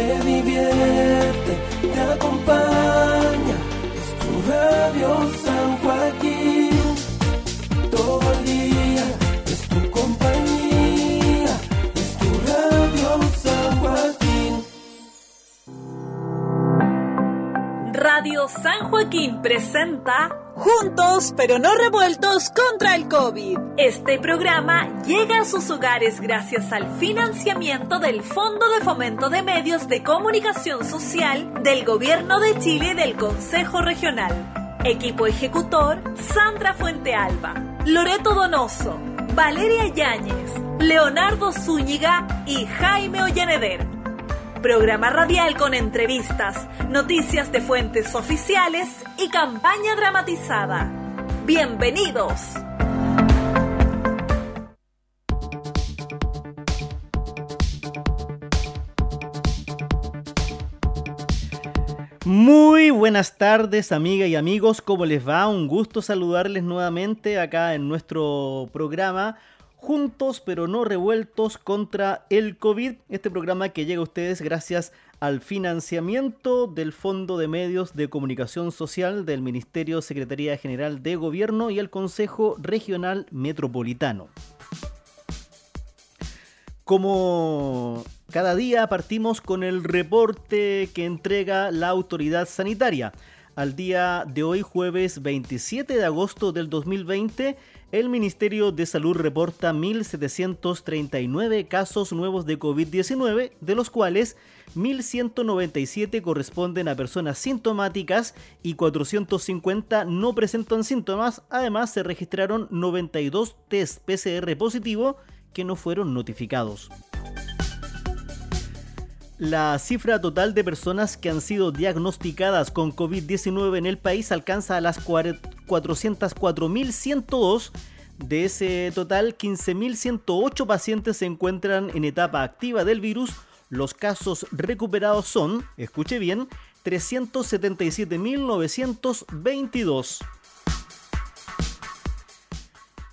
te divierte, te acompaña. Es tu radio San Joaquín. Todo el día es tu compañía. Es tu radio San Joaquín. Radio San Joaquín presenta Juntos pero no revueltos contra el COVID. Este programa llega a sus hogares gracias al financiamiento del Fondo de Fomento de Medios de Comunicación Social del Gobierno de Chile y del Consejo Regional. Equipo ejecutor Sandra Fuente Alba, Loreto Donoso, Valeria Yáñez, Leonardo Zúñiga y Jaime Ollaneder. Programa radial con entrevistas, noticias de fuentes oficiales y campaña dramatizada. Bienvenidos. Muy buenas tardes, amigas y amigos. ¿Cómo les va? Un gusto saludarles nuevamente acá en nuestro programa Juntos pero no revueltos contra el COVID. Este programa que llega a ustedes gracias al financiamiento del Fondo de Medios de Comunicación Social del Ministerio Secretaría General de Gobierno y el Consejo Regional Metropolitano. Como cada día partimos con el reporte que entrega la autoridad sanitaria. Al día de hoy, jueves 27 de agosto del 2020, el Ministerio de Salud reporta 1.739 casos nuevos de COVID-19, de los cuales 1.197 corresponden a personas sintomáticas y 450 no presentan síntomas. Además, se registraron 92 test PCR positivo que no fueron notificados. La cifra total de personas que han sido diagnosticadas con COVID-19 en el país alcanza a las 404.102. De ese total, 15.108 pacientes se encuentran en etapa activa del virus. Los casos recuperados son, escuche bien, 377.922.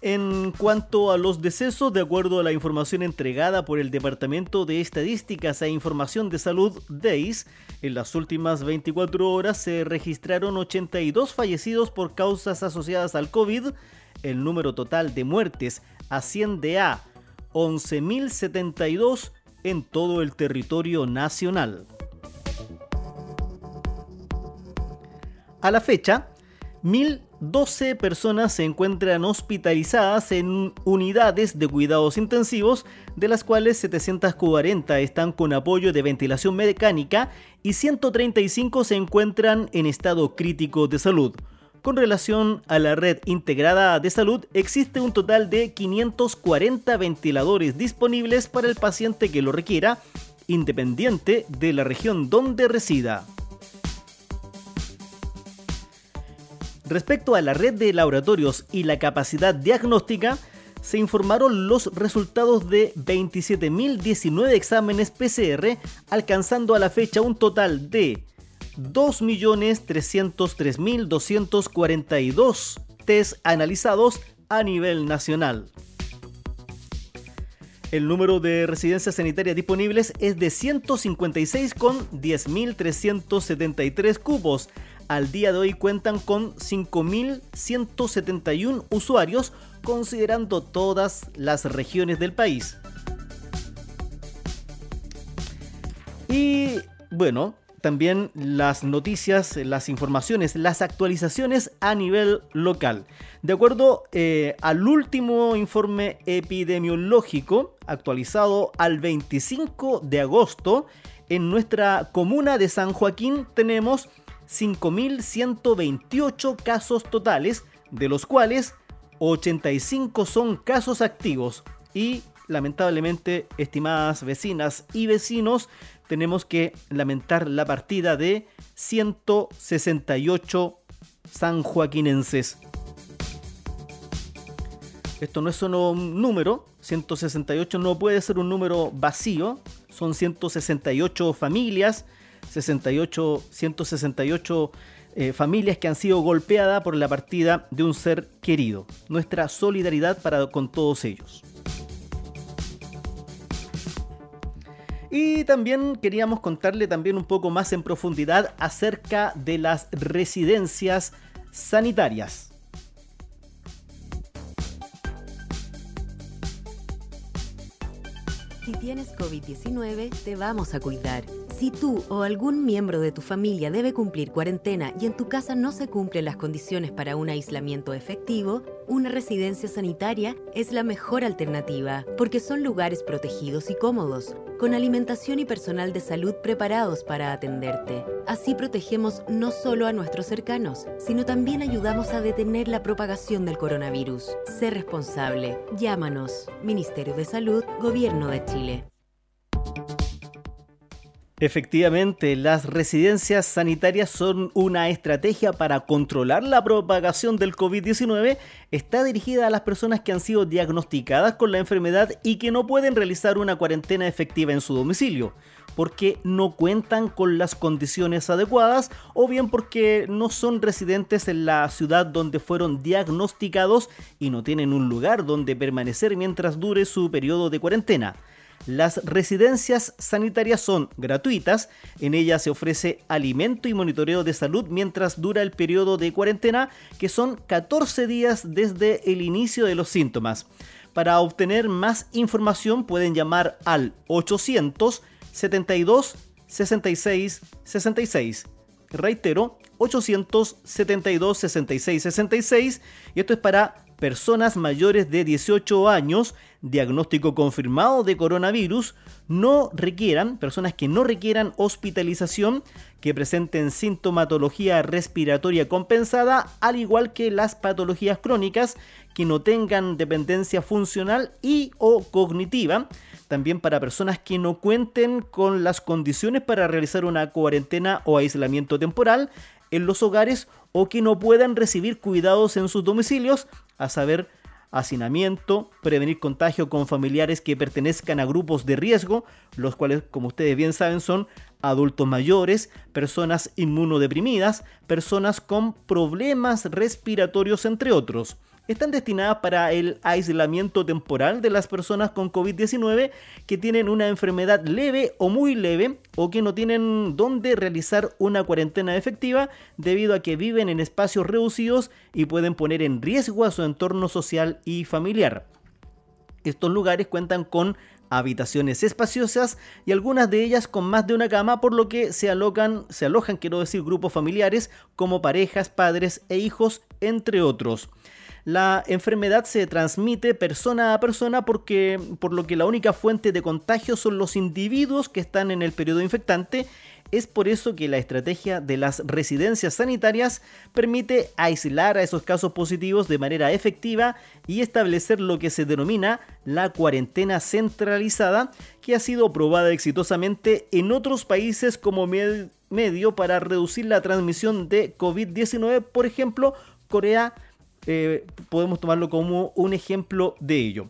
En cuanto a los decesos, de acuerdo a la información entregada por el Departamento de Estadísticas e Información de Salud, DEIS, en las últimas 24 horas se registraron 82 fallecidos por causas asociadas al COVID. El número total de muertes asciende a 11.072 en todo el territorio nacional. A la fecha, 1.012 personas se encuentran hospitalizadas en unidades de cuidados intensivos, de las cuales 740 están con apoyo de ventilación mecánica y 135 se encuentran en estado crítico de salud. Con relación a la red integrada de salud, existe un total de 540 ventiladores disponibles para el paciente que lo requiera, independiente de la región donde resida. Respecto a la red de laboratorios y la capacidad diagnóstica, se informaron los resultados de 27.019 exámenes PCR, alcanzando a la fecha un total de 2.303.242 test analizados a nivel nacional. El número de residencias sanitarias disponibles es de 156 con 10.373 cupos, al día de hoy cuentan con 5.171 usuarios considerando todas las regiones del país. Y bueno, también las noticias, las informaciones, las actualizaciones a nivel local. De acuerdo eh, al último informe epidemiológico actualizado al 25 de agosto, en nuestra comuna de San Joaquín tenemos 5.128 casos totales, de los cuales 85 son casos activos y lamentablemente, estimadas vecinas y vecinos, tenemos que lamentar la partida de 168 sanjoaquinenses. Esto no es solo un número, 168 no puede ser un número vacío, son 168 familias 68, 168 eh, familias que han sido golpeadas por la partida de un ser querido. Nuestra solidaridad para con todos ellos. Y también queríamos contarle también un poco más en profundidad acerca de las residencias sanitarias. Si tienes COVID-19, te vamos a cuidar. Si tú o algún miembro de tu familia debe cumplir cuarentena y en tu casa no se cumplen las condiciones para un aislamiento efectivo, una residencia sanitaria es la mejor alternativa, porque son lugares protegidos y cómodos, con alimentación y personal de salud preparados para atenderte. Así protegemos no solo a nuestros cercanos, sino también ayudamos a detener la propagación del coronavirus. Sé responsable. Llámanos. Ministerio de Salud, Gobierno de Chile. Efectivamente, las residencias sanitarias son una estrategia para controlar la propagación del COVID-19. Está dirigida a las personas que han sido diagnosticadas con la enfermedad y que no pueden realizar una cuarentena efectiva en su domicilio, porque no cuentan con las condiciones adecuadas o bien porque no son residentes en la ciudad donde fueron diagnosticados y no tienen un lugar donde permanecer mientras dure su periodo de cuarentena. Las residencias sanitarias son gratuitas, en ellas se ofrece alimento y monitoreo de salud mientras dura el periodo de cuarentena, que son 14 días desde el inicio de los síntomas. Para obtener más información pueden llamar al 800 72 66 66. Reitero, 872 66 66 y esto es para personas mayores de 18 años, diagnóstico confirmado de coronavirus, no requieran, personas que no requieran hospitalización, que presenten sintomatología respiratoria compensada, al igual que las patologías crónicas, que no tengan dependencia funcional y o cognitiva, también para personas que no cuenten con las condiciones para realizar una cuarentena o aislamiento temporal en los hogares o que no puedan recibir cuidados en sus domicilios, a saber, hacinamiento, prevenir contagio con familiares que pertenezcan a grupos de riesgo, los cuales, como ustedes bien saben, son adultos mayores, personas inmunodeprimidas, personas con problemas respiratorios, entre otros están destinadas para el aislamiento temporal de las personas con COVID-19 que tienen una enfermedad leve o muy leve o que no tienen dónde realizar una cuarentena efectiva debido a que viven en espacios reducidos y pueden poner en riesgo a su entorno social y familiar. Estos lugares cuentan con habitaciones espaciosas y algunas de ellas con más de una cama, por lo que se alocan, se alojan, quiero decir, grupos familiares como parejas, padres e hijos, entre otros la enfermedad se transmite persona a persona porque por lo que la única fuente de contagio son los individuos que están en el periodo infectante. Es por eso que la estrategia de las residencias sanitarias permite aislar a esos casos positivos de manera efectiva y establecer lo que se denomina la cuarentena centralizada, que ha sido probada exitosamente en otros países como medio para reducir la transmisión de COVID-19, por ejemplo, Corea eh, podemos tomarlo como un ejemplo de ello.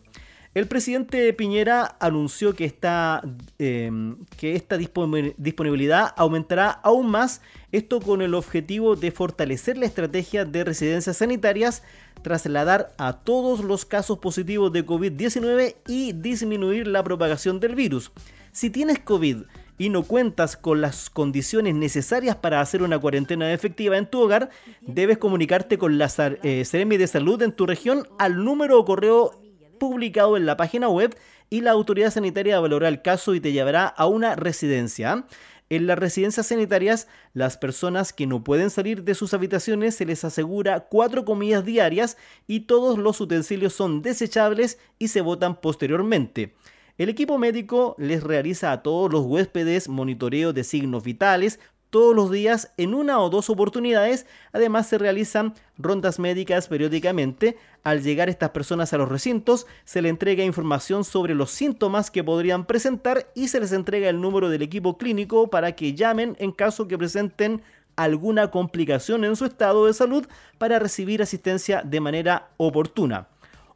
El presidente Piñera anunció que esta, em, que esta disponibilidad aumentará aún más, esto con el objetivo de fortalecer la estrategia de residencias sanitarias, trasladar a todos los casos positivos de COVID-19 y disminuir la propagación del virus. Si tienes COVID y no cuentas con las condiciones necesarias para hacer una cuarentena efectiva en tu hogar, debes comunicarte con la eh, de Salud en tu región al número o correo publicado en la página web y la autoridad sanitaria valorará el caso y te llevará a una residencia. En las residencias sanitarias, las personas que no pueden salir de sus habitaciones se les asegura cuatro comidas diarias y todos los utensilios son desechables y se botan posteriormente. El equipo médico les realiza a todos los huéspedes monitoreo de signos vitales todos los días en una o dos oportunidades. Además se realizan rondas médicas periódicamente. Al llegar estas personas a los recintos se les entrega información sobre los síntomas que podrían presentar y se les entrega el número del equipo clínico para que llamen en caso que presenten alguna complicación en su estado de salud para recibir asistencia de manera oportuna.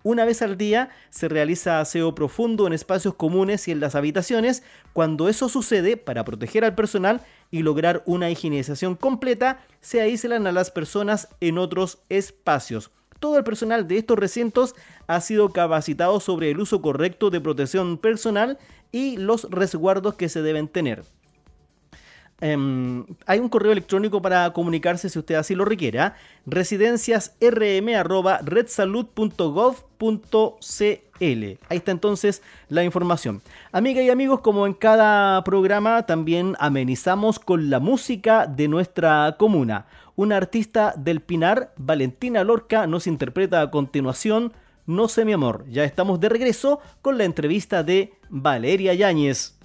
Una vez al día se realiza aseo profundo en espacios comunes y en las habitaciones. Cuando eso sucede, para proteger al personal y lograr una higienización completa, se aíslan a las personas en otros espacios. Todo el personal de estos recintos ha sido capacitado sobre el uso correcto de protección personal y los resguardos que se deben tener. Em, hay un correo electrónico para comunicarse si usted así lo requiere. ¿ah? residenciasrm.redsalud.gov.cl. Ahí está entonces la información. Amigas y amigos, como en cada programa, también amenizamos con la música de nuestra comuna. Una artista del Pinar, Valentina Lorca, nos interpreta a continuación No sé mi amor. Ya estamos de regreso con la entrevista de Valeria Yáñez.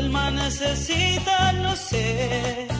alma necesita, no sé.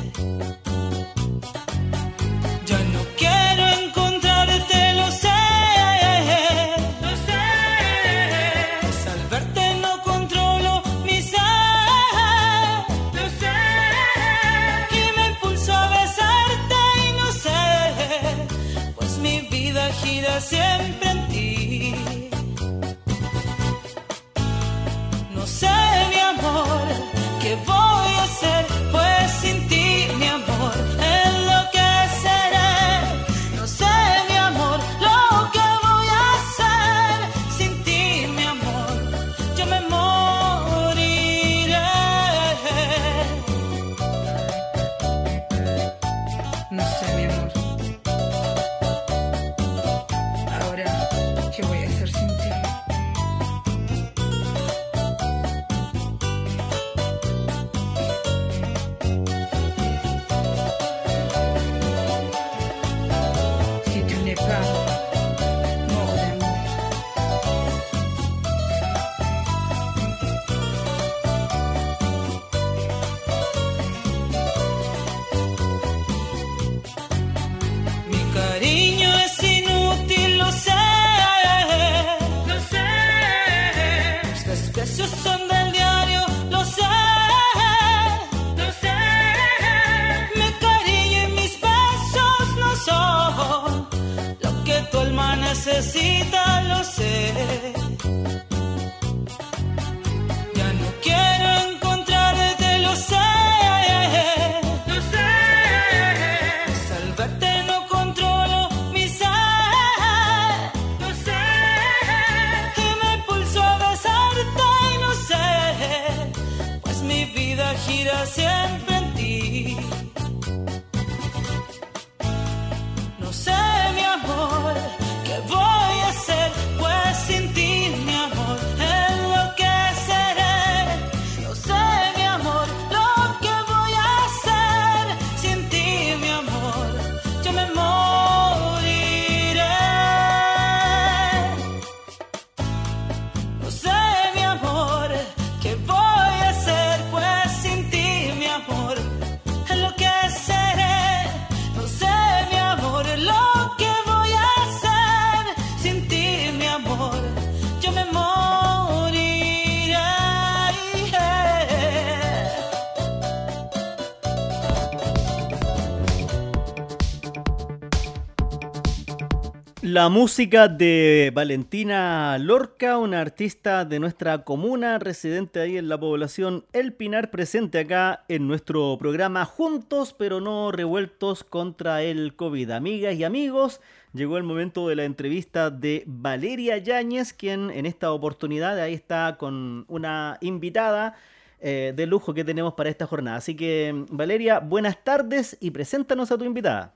La música de Valentina Lorca, una artista de nuestra comuna, residente ahí en la población El Pinar, presente acá en nuestro programa Juntos pero no revueltos contra el COVID. Amigas y amigos, llegó el momento de la entrevista de Valeria Yáñez, quien en esta oportunidad ahí está con una invitada eh, de lujo que tenemos para esta jornada. Así que, Valeria, buenas tardes y preséntanos a tu invitada.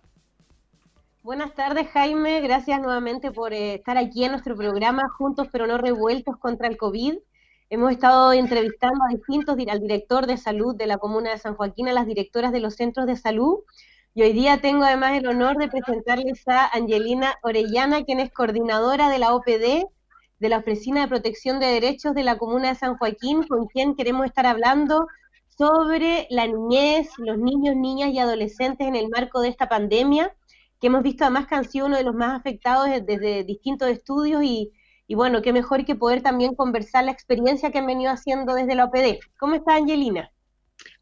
Buenas tardes, Jaime. Gracias nuevamente por eh, estar aquí en nuestro programa Juntos pero no revueltos contra el COVID. hemos estado entrevistando a distintos, al director de salud de la comuna de San Joaquín, a las directoras de los centros de salud, y hoy día tengo además el honor de presentarles a Angelina Orellana, quien es coordinadora de la OPD, de la Oficina de Protección de Derechos de la Comuna de San Joaquín, con quien queremos estar hablando sobre la niñez, los niños, niñas y adolescentes en el marco de esta pandemia, que hemos visto además que han sido uno de los más afectados desde distintos estudios y, y bueno, qué mejor que poder también conversar la experiencia que han venido haciendo desde la OPD. ¿Cómo está Angelina?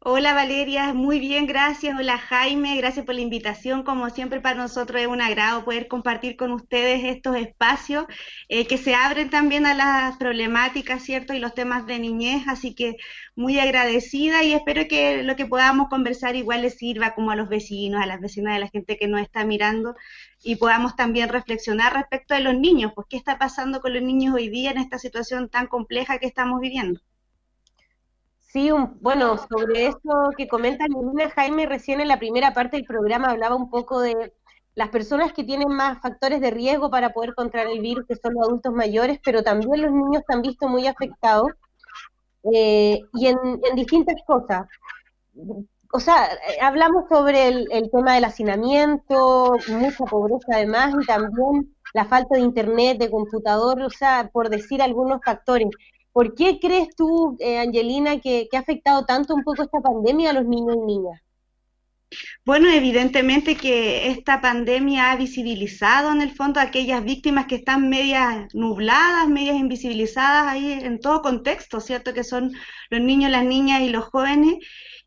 Hola Valeria, muy bien, gracias. Hola Jaime, gracias por la invitación. Como siempre para nosotros es un agrado poder compartir con ustedes estos espacios eh, que se abren también a las problemáticas, ¿cierto? Y los temas de niñez, así que muy agradecida y espero que lo que podamos conversar igual les sirva como a los vecinos, a las vecinas, a la gente que nos está mirando y podamos también reflexionar respecto de los niños, pues qué está pasando con los niños hoy día en esta situación tan compleja que estamos viviendo. Sí, bueno, sobre eso que comenta Nina Jaime recién en la primera parte del programa hablaba un poco de las personas que tienen más factores de riesgo para poder contraer el virus, que son los adultos mayores, pero también los niños están visto muy afectados eh, y en, distintas cosas. O sea, hablamos sobre el, el, tema del hacinamiento, mucha pobreza además, y también la falta de internet, de computador, o sea, por decir algunos factores. ¿Por qué crees tú, eh, Angelina, que, ha afectado tanto un poco esta pandemia a los niños y niñas? Bueno, evidentemente que esta pandemia ha visibilizado en el fondo a aquellas víctimas que están medias nubladas, medias invisibilizadas ahí en todo contexto, ¿cierto? Que son los niños, las niñas y los jóvenes.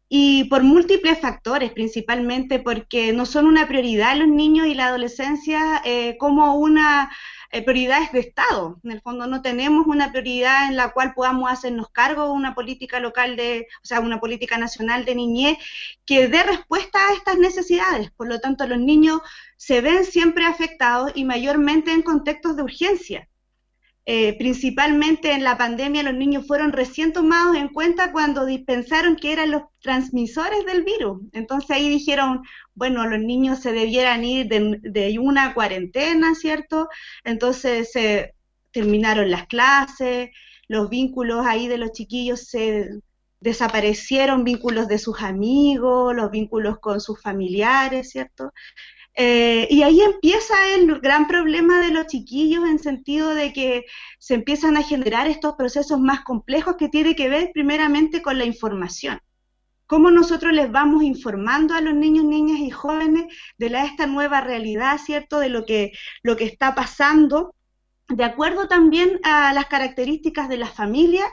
Y por múltiples factores, principalmente porque no son una prioridad los niños y la adolescencia eh, como una eh, prioridades de Estado. En el fondo no tenemos una prioridad en la cual podamos hacernos cargo de una política local de, o sea, una política nacional de niñez que dé respuesta a estas necesidades. Por lo tanto, los niños se ven siempre afectados y mayormente en contextos de urgencia. Eh, principalmente en la pandemia los niños fueron recién tomados en cuenta cuando pensaron que eran los transmisores del virus. Entonces ahí dijeron, bueno, los niños se debieran ir de, una cuarentena, ¿cierto? Entonces se terminaron las clases, los vínculos ahí de los chiquillos se desaparecieron, vínculos de sus amigos, los vínculos con sus familiares, ¿cierto? Eh, y ahí empieza el gran problema de los chiquillos en sentido de que se empiezan a generar estos procesos más complejos que tienen que ver primeramente con la información. Cómo nosotros les vamos informando a los niños, niñas y jóvenes de la, esta nueva realidad, ¿cierto? De lo que, lo que está pasando, de acuerdo también a las características de la familia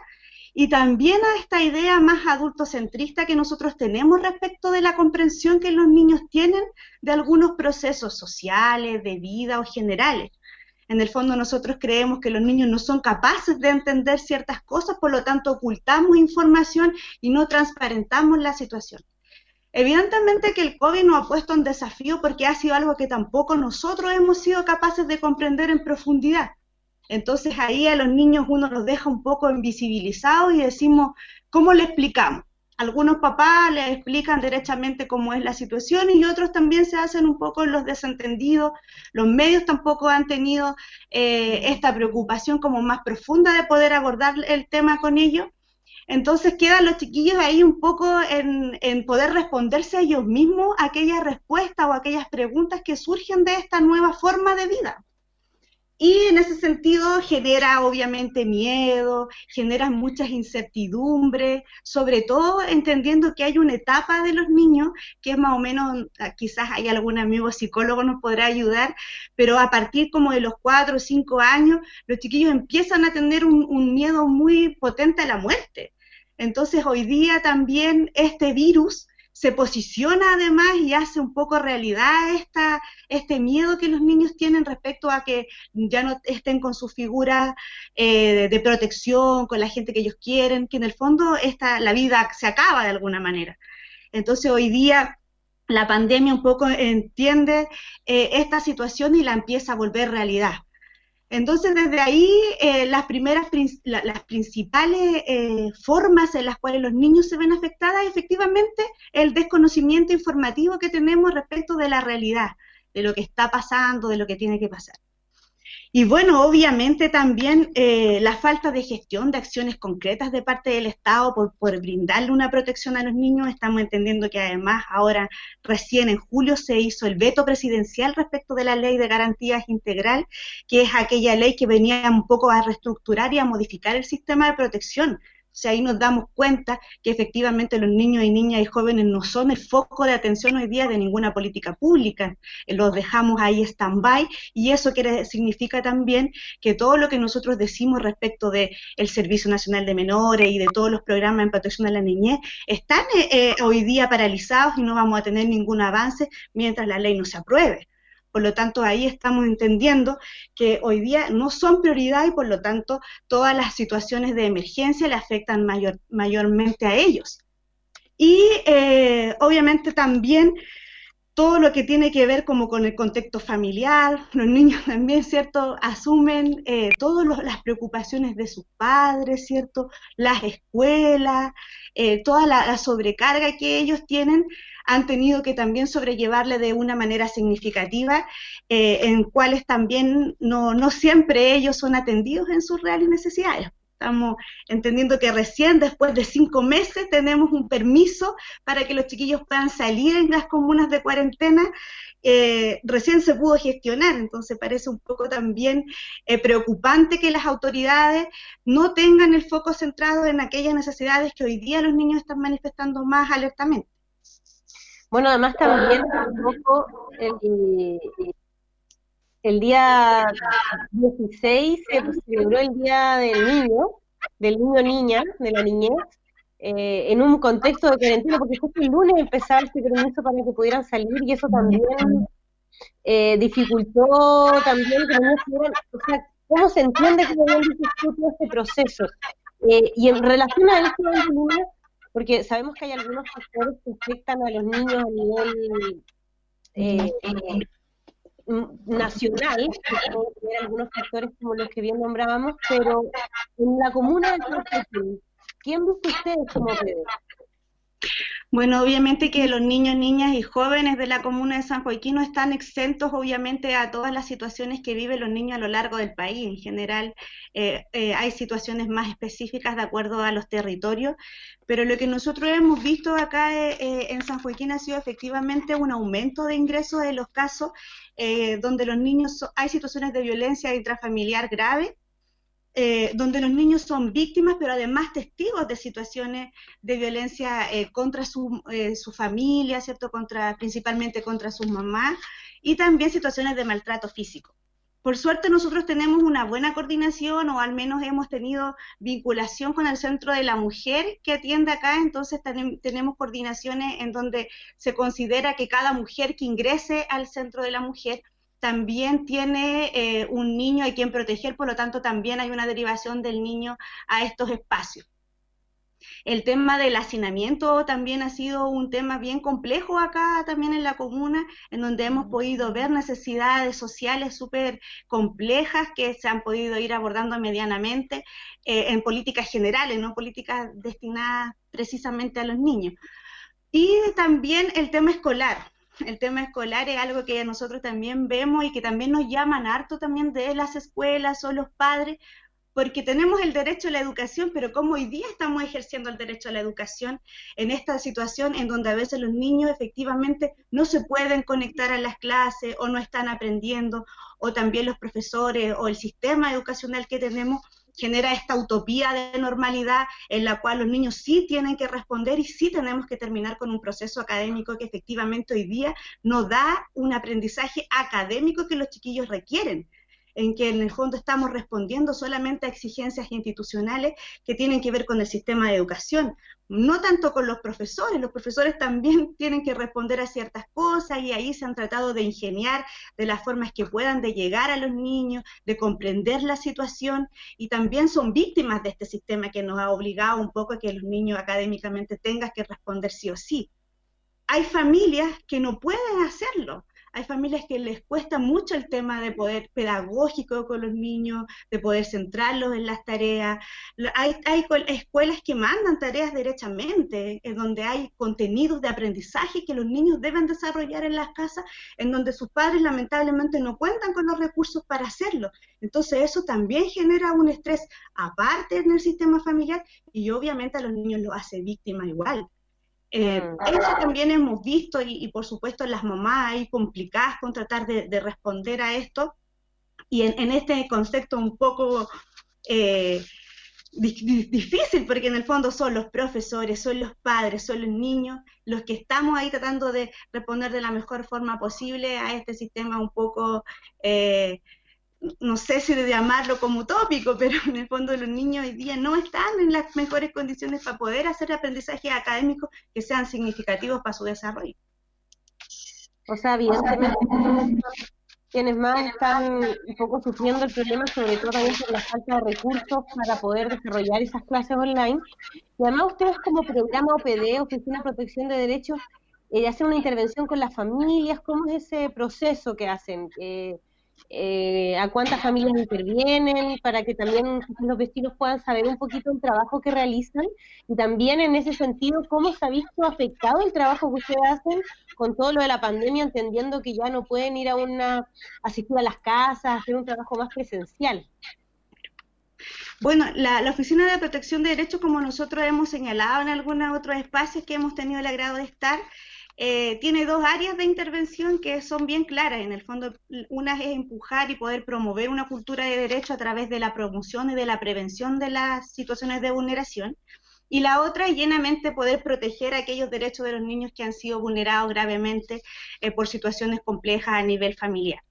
y también a esta idea más adultocentrista que nosotros tenemos respecto de la comprensión que los niños tienen de algunos procesos sociales, de vida o generales. En el fondo nosotros creemos que los niños no son capaces de entender ciertas cosas, por lo tanto ocultamos información y no transparentamos la situación. Evidentemente que el COVID nos ha puesto un desafío porque ha sido algo que tampoco nosotros hemos sido capaces de comprender en profundidad. Entonces ahí a los niños uno los deja un poco invisibilizados y decimos, ¿cómo le explicamos? Algunos papás les explican derechamente cómo es la situación y otros también se hacen un poco los desentendidos. Los medios tampoco han tenido eh, esta preocupación como más profunda de poder abordar el tema con ellos. Entonces quedan los chiquillos ahí un poco en, en, poder responderse a ellos mismos aquellas respuestas o aquellas preguntas que surgen de esta nueva forma de vida. Y en ese sentido genera obviamente miedo, genera muchas incertidumbres, sobre todo entendiendo que hay una etapa de los niños que es más o menos, ah, quizás hay algún amigo psicólogo nos podrá ayudar, pero a partir como de los cuatro o cinco años, los chiquillos empiezan a tener un miedo muy potente a la muerte. Entonces hoy día también este virus se posiciona además y hace un poco realidad esta, este miedo que los niños tienen respecto a que ya no estén con su figura eh, de protección, con la gente que ellos quieren, que en el fondo esta, la vida se acaba de alguna manera. Entonces hoy día la pandemia un poco entiende eh, esta situación y la empieza a volver realidad. Entonces, desde ahí, eh, las primeras, las principales eh, formas en las cuales los niños se ven afectadas, efectivamente, el desconocimiento informativo que tenemos respecto de la realidad, de lo que está pasando, de lo que tiene que pasar. Y bueno, obviamente también eh, la falta de gestión de acciones concretas de parte del Estado por, por, brindarle una protección a los niños. Estamos entendiendo que además ahora recién en julio se hizo el veto presidencial respecto de la ley de garantías integral, que es aquella ley que venía un poco a reestructurar y a modificar el sistema de protección o sea, ahí nos damos cuenta que efectivamente los niños y niñas y jóvenes no son el foco de atención hoy día de ninguna política pública. Los dejamos ahí stand-by y eso quiere, significa también que todo lo que nosotros decimos respecto del el Servicio Nacional de Menores y de todos los programas en protección de la niñez están eh, eh, hoy día paralizados y no vamos a tener ningún avance mientras la ley no se apruebe. Por lo tanto, ahí estamos entendiendo que hoy día no son prioridad y por lo tanto todas las situaciones de emergencia le afectan mayor, mayormente a ellos. Y eh, obviamente también todo lo que tiene que ver como con el contexto familiar, los niños también, ¿cierto? Asumen eh, todas las preocupaciones de sus padres, ¿cierto? Las escuelas, eh, toda la, sobrecarga que ellos tienen han tenido que también sobrellevarle de una manera significativa, eh, en cuales también no, no siempre ellos son atendidos en sus reales necesidades. Estamos entendiendo que recién después de cinco meses tenemos un permiso para que los chiquillos puedan salir en las comunas de cuarentena. Eh, recién se pudo gestionar, entonces parece un poco también eh, preocupante que las autoridades no tengan el foco centrado en aquellas necesidades que hoy día los niños están manifestando más alertamente. Bueno, además también el, el día 16 se celebró el Día del Niño, del niño niña, de la niñez, eh, en un contexto de cuarentena, porque justo el lunes empezaba este permiso para que pudieran salir y eso también eh, dificultó también que niños pudieran, o sea, cómo se entiende que habían dificultado este proceso. Eh, y en relación a esto, porque sabemos que hay algunos factores que afectan a los niños a nivel nacional, que pueden tener algunos factores como los que bien nombrábamos, pero en la comuna de ¿quién busca ustedes como bebés? Bueno, obviamente que los niños, niñas y jóvenes de la comuna de San Joaquín no están exentos, obviamente, a todas las situaciones que viven los niños a lo largo del país. En general, eh, eh, hay situaciones más específicas de acuerdo a los territorios, pero lo que nosotros hemos visto acá eh, en San Joaquín ha sido efectivamente un aumento de ingresos en los casos donde los niños, hay situaciones de violencia intrafamiliar grave eh, donde los niños son víctimas, pero además testigos de situaciones de violencia eh, contra su, eh, su, familia, ¿cierto? Contra, principalmente contra sus mamás, y también situaciones de maltrato físico. Por suerte nosotros tenemos una buena coordinación o al menos hemos tenido vinculación con el Centro de la Mujer que atiende acá, entonces tenemos coordinaciones en donde se considera que cada mujer que ingrese al Centro de la Mujer también tiene eh, un niño a quien proteger, por lo tanto también hay una derivación del niño a estos espacios. El tema del hacinamiento también ha sido un tema bien complejo acá también en la comuna, en donde hemos podido ver necesidades sociales súper complejas que se han podido ir abordando medianamente eh, en políticas generales, no políticas destinadas precisamente a los niños. Y también el tema escolar el tema escolar es algo que nosotros también vemos y que también nos llaman harto también de las escuelas o los padres, porque tenemos el derecho a la educación, pero como hoy día estamos ejerciendo el derecho a la educación en esta situación en donde a veces los niños efectivamente no se pueden conectar a las clases o no están aprendiendo, o también los profesores o el sistema educacional que tenemos genera esta utopía de normalidad en la cual los niños sí tienen que responder y sí tenemos que terminar con un proceso académico que efectivamente hoy día nos da un aprendizaje académico que los chiquillos requieren en que en el fondo estamos respondiendo solamente a exigencias institucionales que tienen que ver con el sistema de educación, no tanto con los profesores, los profesores también tienen que responder a ciertas cosas y ahí se han tratado de ingeniar de las formas que puedan de llegar a los niños, de comprender la situación y también son víctimas de este sistema que nos ha obligado un poco a que los niños académicamente tengan que responder sí o sí. Hay familias que no pueden hacerlo, hay familias que les cuesta mucho el tema de poder pedagógico con los niños, de poder centrarlos en las tareas. Hay, hay escuelas que mandan tareas derechamente, en donde hay contenidos de aprendizaje que los niños deben desarrollar en las casas, en donde sus padres lamentablemente no cuentan con los recursos para hacerlo. Entonces eso también genera un estrés aparte en el sistema familiar y obviamente a los niños lo hace víctima igual. Eh, mm. eso también hemos visto y, por supuesto las mamás ahí complicadas con tratar de, responder a esto y en, este concepto un poco eh, difícil porque en el fondo son los profesores, son los padres, son los niños los que estamos ahí tratando de responder de la mejor forma posible a este sistema un poco... Eh, no sé si de llamarlo como utópico, pero en el fondo los niños hoy día no están en las mejores condiciones para poder hacer aprendizajes académicos que sean significativos para su desarrollo. O sea, evidentemente quienes más están un poco sufriendo el problema, sobre todo también por la falta de recursos para poder desarrollar esas clases online. Y además ustedes como programa OPD, Oficina de Protección de Derechos, eh, hacen una intervención con las familias, ¿cómo es ese proceso que hacen? Eh, eh, a cuántas familias intervienen, para que también los vecinos puedan saber un poquito el trabajo que realizan y también en ese sentido cómo se ha visto afectado el trabajo que ustedes hacen con todo lo de la pandemia, entendiendo que ya no pueden ir a una asistir a las casas, hacer un trabajo más presencial. Bueno, la, la, Oficina de Protección de Derechos, como nosotros hemos señalado en algunos otros espacios que hemos tenido el agrado de estar, eh, tiene dos áreas de intervención que son bien claras. En el fondo, una es empujar y poder promover una cultura de derecho a través de la promoción y de la prevención de las situaciones de vulneración. Y la otra es llenamente poder proteger aquellos derechos de los niños que han sido vulnerados gravemente eh, por situaciones complejas a nivel familiar.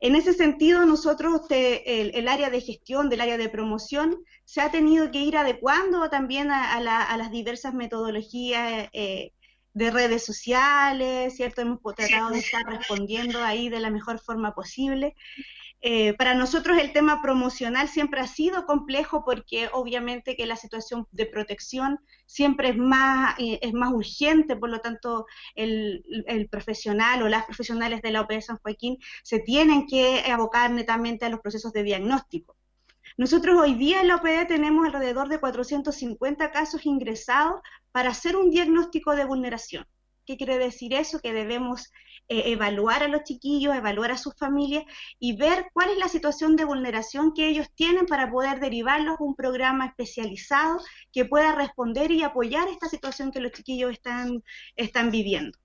En ese sentido, nosotros, el, área de gestión, del área de promoción, se ha tenido que ir adecuando también a, las diversas metodologías eh, de redes sociales, ¿cierto? Hemos tratado de estar respondiendo ahí de la mejor forma posible. Eh, para nosotros el tema promocional siempre ha sido complejo porque obviamente que la situación de protección siempre es más, eh, es más urgente, por lo tanto el, el, profesional o las profesionales de la OPE San Joaquín se tienen que abocar netamente a los procesos de diagnóstico. Nosotros hoy día en la OPD tenemos alrededor de 450 casos ingresados para hacer un diagnóstico de vulneración. ¿Qué quiere decir eso? Que debemos eh, evaluar a los chiquillos, evaluar a sus familias y ver cuál es la situación de vulneración que ellos tienen para poder derivarlos a un programa especializado que pueda responder y apoyar esta situación que los chiquillos están, están viviendo.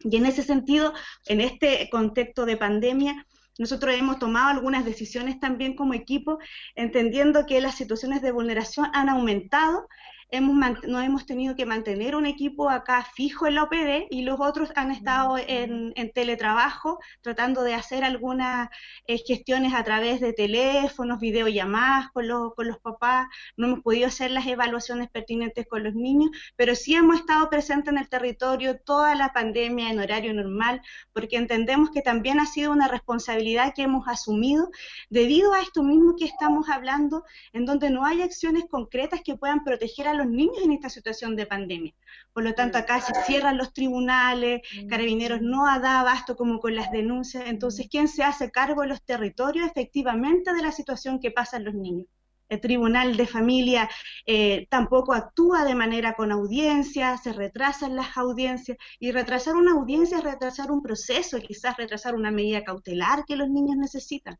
Y en ese sentido, en este contexto de pandemia, nosotros hemos tomado algunas decisiones también como equipo, entendiendo que las situaciones de vulneración han aumentado hemos no hemos tenido que mantener un equipo acá fijo en la OPD y los otros han estado en, teletrabajo tratando de hacer algunas eh, gestiones a través de teléfonos, videollamadas con los, con los papás. No hemos podido hacer las evaluaciones pertinentes con los niños, pero sí hemos estado presentes en el territorio toda la pandemia en horario normal porque entendemos que también ha sido una responsabilidad que hemos asumido debido a esto mismo que estamos hablando, en donde no hay acciones concretas que puedan proteger a los niños en esta situación de pandemia. Por lo tanto, acá se cierran los tribunales, mm. Carabineros no da abasto como con las denuncias. Entonces, ¿quién se hace cargo de los territorios efectivamente de la situación que pasan los niños? El tribunal de familia eh, tampoco actúa de manera con audiencia, se retrasan las audiencias y retrasar una audiencia es retrasar un proceso, quizás retrasar una medida cautelar que los niños necesitan.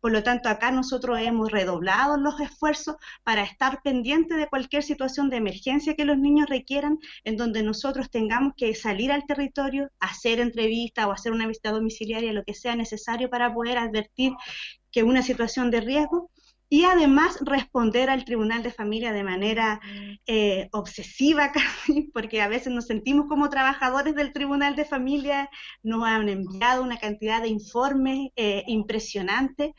Por lo tanto, acá nosotros hemos redoblado los esfuerzos para estar pendientes de cualquier situación de emergencia que los niños requieran, en donde nosotros tengamos que salir al territorio, hacer entrevista o hacer una visita domiciliaria, lo que sea necesario para poder advertir que una situación de riesgo y además responder al Tribunal de Familia de manera eh, obsesiva casi, porque a veces nos sentimos como trabajadores del Tribunal de Familia, nos han enviado una cantidad de informes eh, impresionantes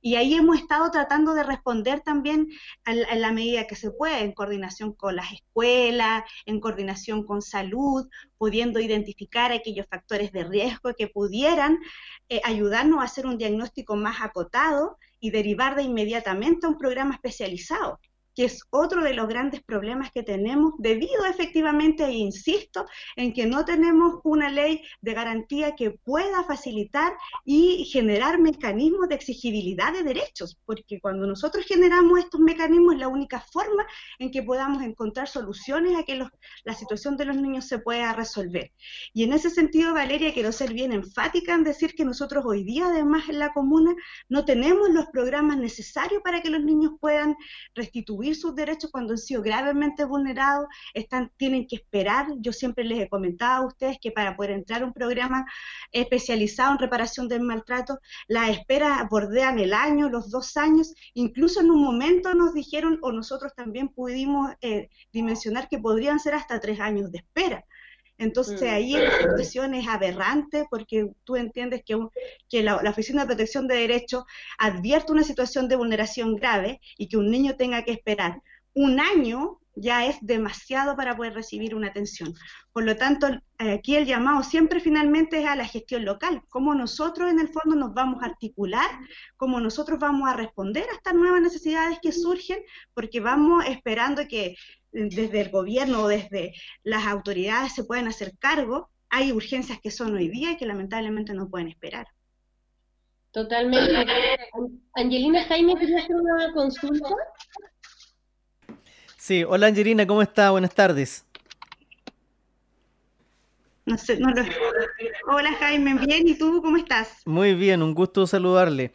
y ahí hemos estado tratando de responder también a, la medida que se puede, en coordinación con las escuelas, en coordinación con salud, pudiendo identificar aquellos factores de riesgo que pudieran eh, ayudarnos a hacer un diagnóstico más acotado y derivar de inmediatamente a un programa especializado. Que es otro de los grandes problemas que tenemos debido efectivamente, e insisto, en que no tenemos una ley de garantía que pueda facilitar y generar mecanismos de exigibilidad de derechos, porque cuando nosotros generamos estos mecanismos es la única forma en que podamos encontrar soluciones a que la situación de los niños se pueda resolver. Y en ese sentido, Valeria, quiero ser bien enfática en decir que nosotros hoy día, además, en la comuna, no tenemos los programas necesarios para que los niños puedan restituir sus derechos cuando han sido gravemente vulnerados, están, tienen que esperar. Yo siempre les he comentado a ustedes que para poder entrar a un programa especializado en reparación del maltrato, las esperas bordean el año, los dos años, incluso en un momento nos dijeron, o nosotros también pudimos eh, dimensionar que podrían ser hasta tres años de espera. Entonces mm. ahí la situación es aberrante porque tú entiendes que, que la, Oficina de Protección de Derechos advierte una situación de vulneración grave y que un niño tenga que esperar un año ya es demasiado para poder recibir una atención. Por lo tanto, aquí el llamado siempre finalmente es a la gestión local, cómo nosotros en el fondo nos vamos a articular, cómo nosotros vamos a responder a estas nuevas necesidades que surgen, porque vamos esperando que desde el gobierno o desde las autoridades se puedan hacer cargo, hay urgencias que son hoy día y que lamentablemente no pueden esperar. Totalmente. Angelina Jaime, ¿quieres hacer una consulta? Sí, hola Angelina, ¿cómo está? Buenas tardes. No sé, no lo... Hola Jaime, bien, ¿y tú cómo estás? Muy bien, un gusto saludarle.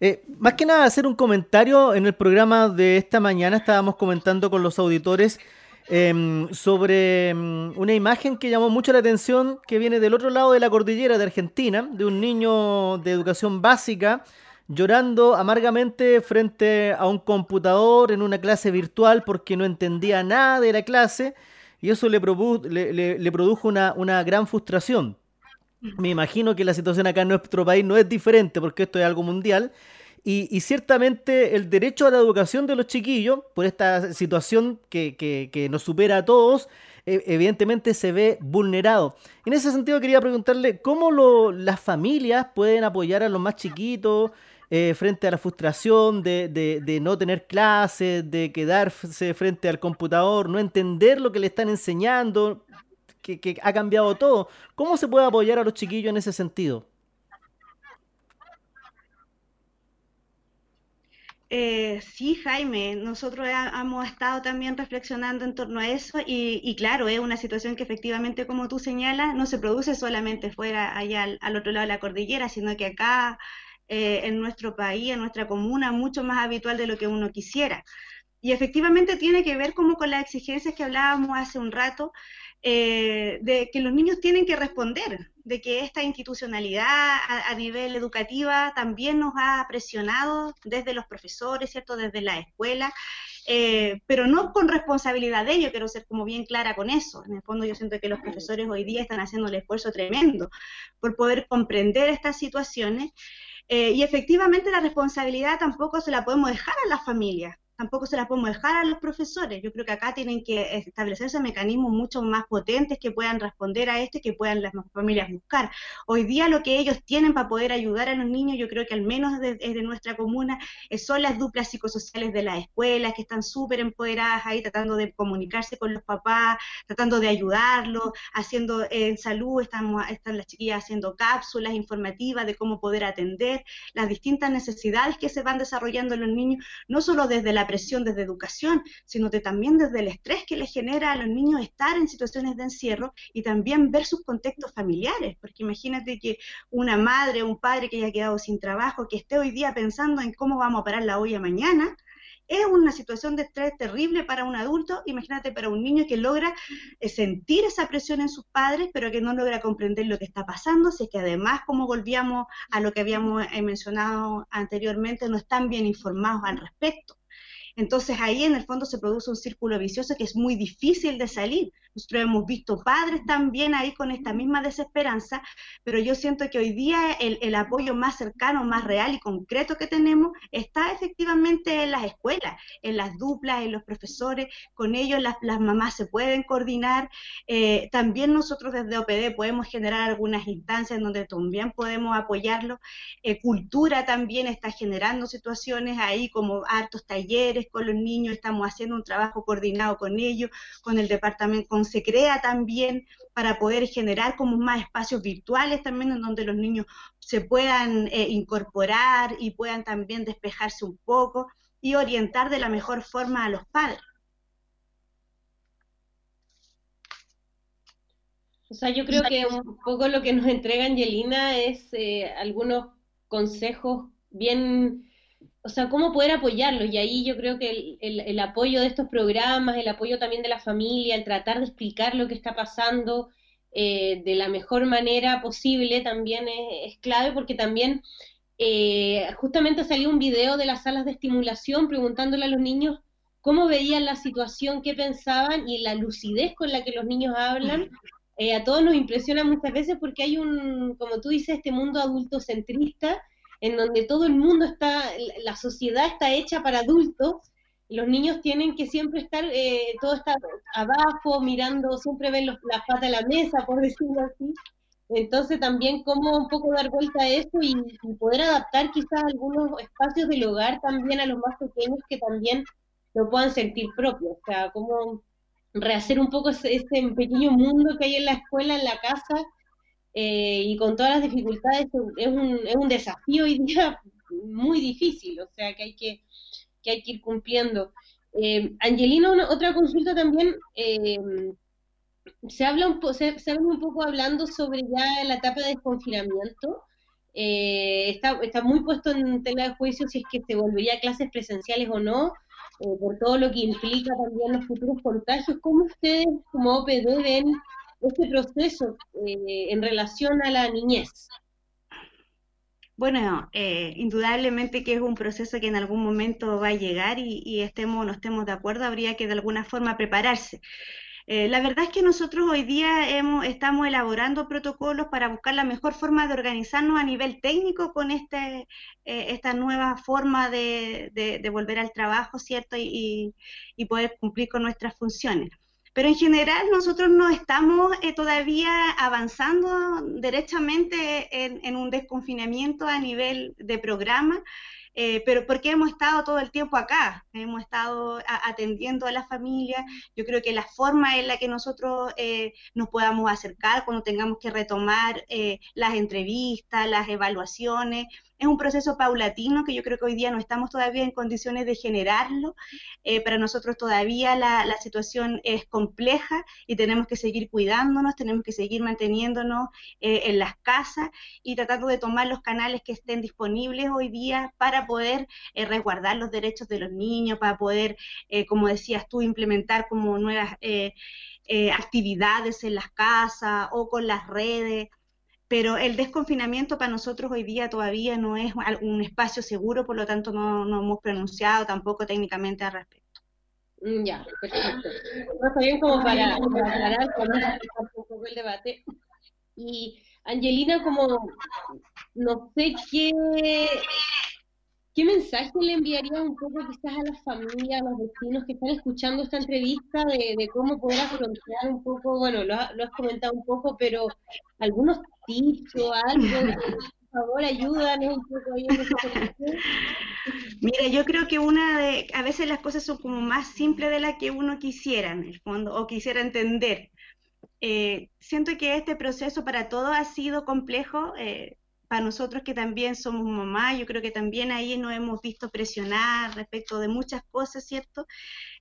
Eh, más que nada, hacer un comentario en el programa de esta mañana. Estábamos comentando con los auditores em, sobre em, una imagen que llamó mucho la atención que viene del otro lado de la cordillera de Argentina, de un niño de educación básica llorando amargamente frente a un computador en una clase virtual porque no entendía nada de la clase y eso le, le, produjo una, una gran frustración. Me imagino que la situación acá en nuestro país no es diferente porque esto es algo mundial. Y, ciertamente el derecho a la educación de los chiquillos, por esta situación que, que, nos supera a todos, e, evidentemente se ve vulnerado. En ese sentido quería preguntarle cómo lo, las familias pueden apoyar a los más chiquitos eh, frente a la frustración de, de, no tener clases, de quedarse frente al computador, no entender lo que le están enseñando que, ha cambiado todo. ¿Cómo se puede apoyar a los chiquillos en ese sentido? Eh, sí, Jaime, nosotros hemos estado también reflexionando en torno a eso y, claro, es una situación que efectivamente, como tú señalas, no se produce solamente fuera allá al, otro lado de la cordillera, sino que acá eh, en nuestro país, en nuestra comuna, mucho más habitual de lo que uno quisiera. Y efectivamente tiene que ver como con las exigencias que hablábamos hace un rato, eh, de que los niños tienen que responder, de que esta institucionalidad a, nivel educativa también nos ha presionado desde los profesores, ¿cierto? Desde la escuela, eh, pero no con responsabilidad de ello, quiero ser como bien clara con eso. En el fondo yo siento que los profesores hoy día están haciendo un esfuerzo tremendo por poder comprender estas situaciones eh, y efectivamente la responsabilidad tampoco se la podemos dejar a las familias tampoco se la podemos dejar a los profesores. Yo creo que acá tienen que establecerse mecanismos mucho más potentes que puedan responder a esto y que puedan las familias buscar. Hoy día lo que ellos tienen para poder ayudar a los niños, yo creo que al menos desde nuestra comuna, son las duplas psicosociales de las escuelas, que están súper empoderadas ahí, tratando de comunicarse con los papás, tratando de ayudarlos, haciendo en salud, estamos, están las chiquillas haciendo cápsulas informativas de cómo poder atender las distintas necesidades que se van desarrollando en los niños, no solo desde la presión desde educación, sino que también desde el estrés que les genera a los niños estar en situaciones de encierro y también ver sus contextos familiares, porque imagínate que una madre un padre que haya quedado sin trabajo, que esté hoy día pensando en cómo vamos a parar la olla mañana, es una situación de estrés terrible para un adulto, imagínate para un niño que logra eh, sentir esa presión en sus padres, pero que no logra comprender lo que está pasando, si es que además, como volvíamos a lo que habíamos eh, mencionado anteriormente, no están bien informados al respecto. Entonces ahí en el fondo se produce un círculo vicioso que es muy difícil de salir. Nosotros hemos visto padres también ahí con esta misma desesperanza, pero yo siento que hoy día el, apoyo más cercano, más real y concreto que tenemos está efectivamente en las escuelas, en las duplas, en los profesores, con ellos las, mamás se pueden coordinar. Eh, también nosotros desde OPD podemos generar algunas instancias en donde también podemos apoyarlo. Eh, cultura también está generando situaciones ahí como hartos talleres con los niños, estamos haciendo un trabajo coordinado con ellos, con el departamento, con Secrea también, para poder generar como más espacios virtuales también en donde los niños se puedan eh, incorporar y puedan también despejarse un poco y orientar de la mejor forma a los padres. O sea, yo creo que un poco lo que nos entrega Angelina es eh, algunos consejos bien, o sea, cómo poder apoyarlos. Y ahí yo creo que el, apoyo de estos programas, el apoyo también de la familia, el tratar de explicar lo que está pasando eh, de la mejor manera posible también es, clave porque también eh, justamente salió un video de las salas de estimulación preguntándole a los niños cómo veían la situación, qué pensaban y la lucidez con la que los niños hablan eh, a todos nos impresiona muchas veces porque hay un, como tú dices, este mundo adultocentrista en donde todo el mundo está, la sociedad está hecha para adultos, los niños tienen que siempre estar, eh, todo está abajo, mirando, siempre ven los, la pata de la mesa, por decirlo así. Entonces también cómo un poco dar vuelta a eso y, y, poder adaptar quizás algunos espacios del hogar también a los más pequeños que también lo puedan sentir propio. O sea, cómo rehacer un poco ese, pequeño mundo que hay en la escuela, en la casa, eh, y con todas las dificultades, es un, es un desafío hoy día muy difícil, o sea que hay que, que, hay que ir cumpliendo. Eh, Angelina, otra consulta también, eh, se, habla un se, se, habla un poco hablando sobre ya la etapa de desconfinamiento, eh, está, está muy puesto en tela de juicio si es que se volvería a clases presenciales o no, eh, por todo lo que implica también los futuros contagios. ¿Cómo ustedes como OPD ven este proceso eh, en relación a la niñez? Bueno, eh, indudablemente que es un proceso que en algún momento va a llegar y, estemos o no estemos de acuerdo, habría que de alguna forma prepararse. Eh, la verdad es que nosotros hoy día hemos, estamos elaborando protocolos para buscar la mejor forma de organizarnos a nivel técnico con este, eh, esta nueva forma de, volver al trabajo, ¿cierto? Y, poder cumplir con nuestras funciones. Pero en general nosotros no estamos eh, todavía avanzando derechamente en, en, un desconfinamiento a nivel de programa. Eh, pero porque hemos estado todo el tiempo acá, hemos estado atendiendo a la familia. Yo creo que la forma en la que nosotros eh, nos podamos acercar cuando tengamos que retomar eh, las entrevistas, las evaluaciones, es un proceso paulatino que yo creo que hoy día no estamos todavía en condiciones de generarlo. Eh, para nosotros todavía la, situación es compleja y tenemos que seguir cuidándonos, tenemos que seguir manteniéndonos eh, en las casas y tratando de tomar los canales que estén disponibles hoy día para poder eh, resguardar los derechos de los niños, para poder, como decías tú, implementar como nuevas... actividades en las casas o con las redes pero el desconfinamiento para nosotros hoy día todavía no es un espacio seguro, por lo tanto no, hemos pronunciado tampoco técnicamente al respecto. Mm, ya, perfecto. Está bien como para, aclarar un poco el debate. Y Angelina, como no sé qué ¿Qué mensaje le enviaría un poco quizás a las familias, a los vecinos que están escuchando esta entrevista de, cómo poder afrontar un poco, bueno, lo, has comentado un poco, pero algunos tips o algo, por favor, ayúdanos un poco ahí Mira, yo creo que una de, a veces las cosas son como más simples de las que uno quisiera en el fondo, o quisiera entender. Eh, siento que este proceso para todos ha sido complejo. Eh, para nosotros que también somos mamá, yo creo que también ahí nos hemos visto presionar respecto de muchas cosas, ¿cierto?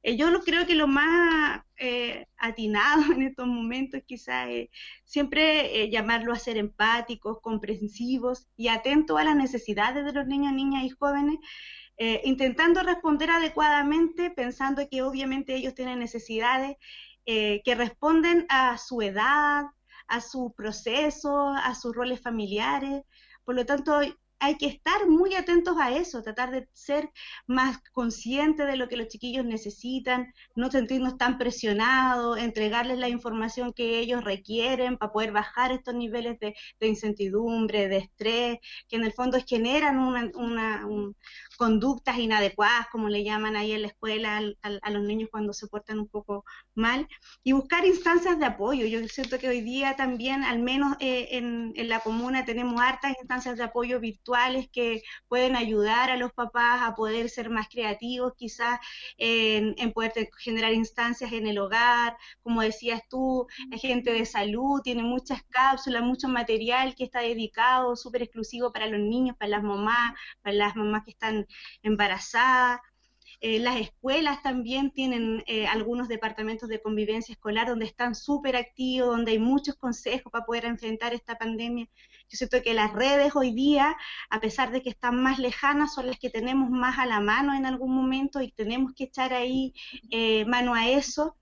Eh, yo creo que lo más eh, atinado en estos momentos quizás es siempre eh, llamarlo a ser empáticos, comprensivos y atentos a las necesidades de los niños, niñas y jóvenes, intentando responder adecuadamente, pensando que obviamente ellos tienen necesidades que responden a su edad, a su proceso, a sus roles familiares. Por lo tanto, hay que estar muy atentos a eso, tratar de ser más conscientes de lo que los chiquillos necesitan, no sentirnos tan presionados, entregarles la información que ellos requieren para poder bajar estos niveles de, de incertidumbre, de estrés, que en el fondo generan una, una, un, conductas inadecuadas, como le llaman ahí en la escuela a, los niños cuando se portan un poco mal, y buscar instancias de apoyo. Yo siento que hoy día también, al menos eh, en, en, la comuna, tenemos hartas instancias de apoyo virtual virtuales que pueden ayudar a los papás a poder ser más creativos, quizás en, poder generar instancias en el hogar, como decías tú, hay gente de salud, tiene muchas cápsulas, mucho material que está dedicado, súper exclusivo para los niños, para las mamás, para las mamás que están embarazadas. Eh, las escuelas también tienen eh, algunos departamentos de convivencia escolar donde están súper activos, donde hay muchos consejos para poder enfrentar esta pandemia. Yo siento que las redes hoy día, a pesar de que están más lejanas, son las que tenemos más a la mano en algún momento y tenemos que echar ahí eh, mano a eso.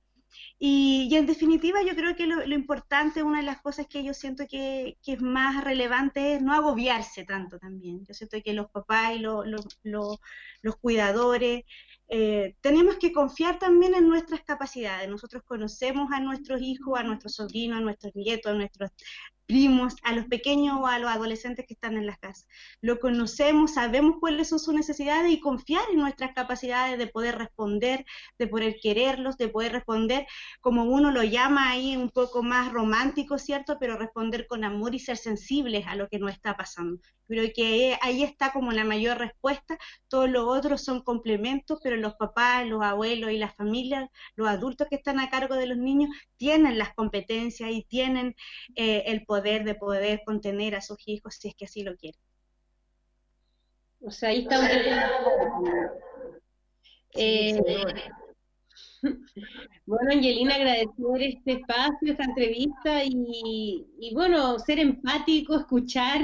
Y, en definitiva yo creo que lo, importante, una de las cosas que yo siento que, es más relevante es no agobiarse tanto también. Yo siento que los papás y los cuidadores eh, tenemos que confiar también en nuestras capacidades. Nosotros conocemos a nuestros hijos, a nuestros sobrinos, a nuestros nietos, a nuestros primos, a los pequeños o a los adolescentes que están en las casas. Lo conocemos, sabemos cuáles son sus necesidades y confiar en nuestras capacidades de poder responder, de poder quererlos, de poder responder como uno lo llama ahí un poco más romántico, ¿cierto? Pero responder con amor y ser sensibles a lo que nos está pasando. Creo que ahí está como la mayor respuesta. Todos los otros son complementos, pero los papás, los abuelos y las familias, los adultos que están a cargo de los niños, tienen las competencias y tienen eh, el poder de poder contener a sus hijos si es que así lo quieren. O sea, ahí está un... Eh, bueno, Angelina, agradecer este espacio, esta entrevista y, y bueno, ser empático, escuchar